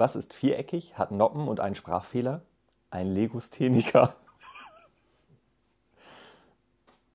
Was ist viereckig, hat Noppen und einen Sprachfehler? Ein Legostheniker.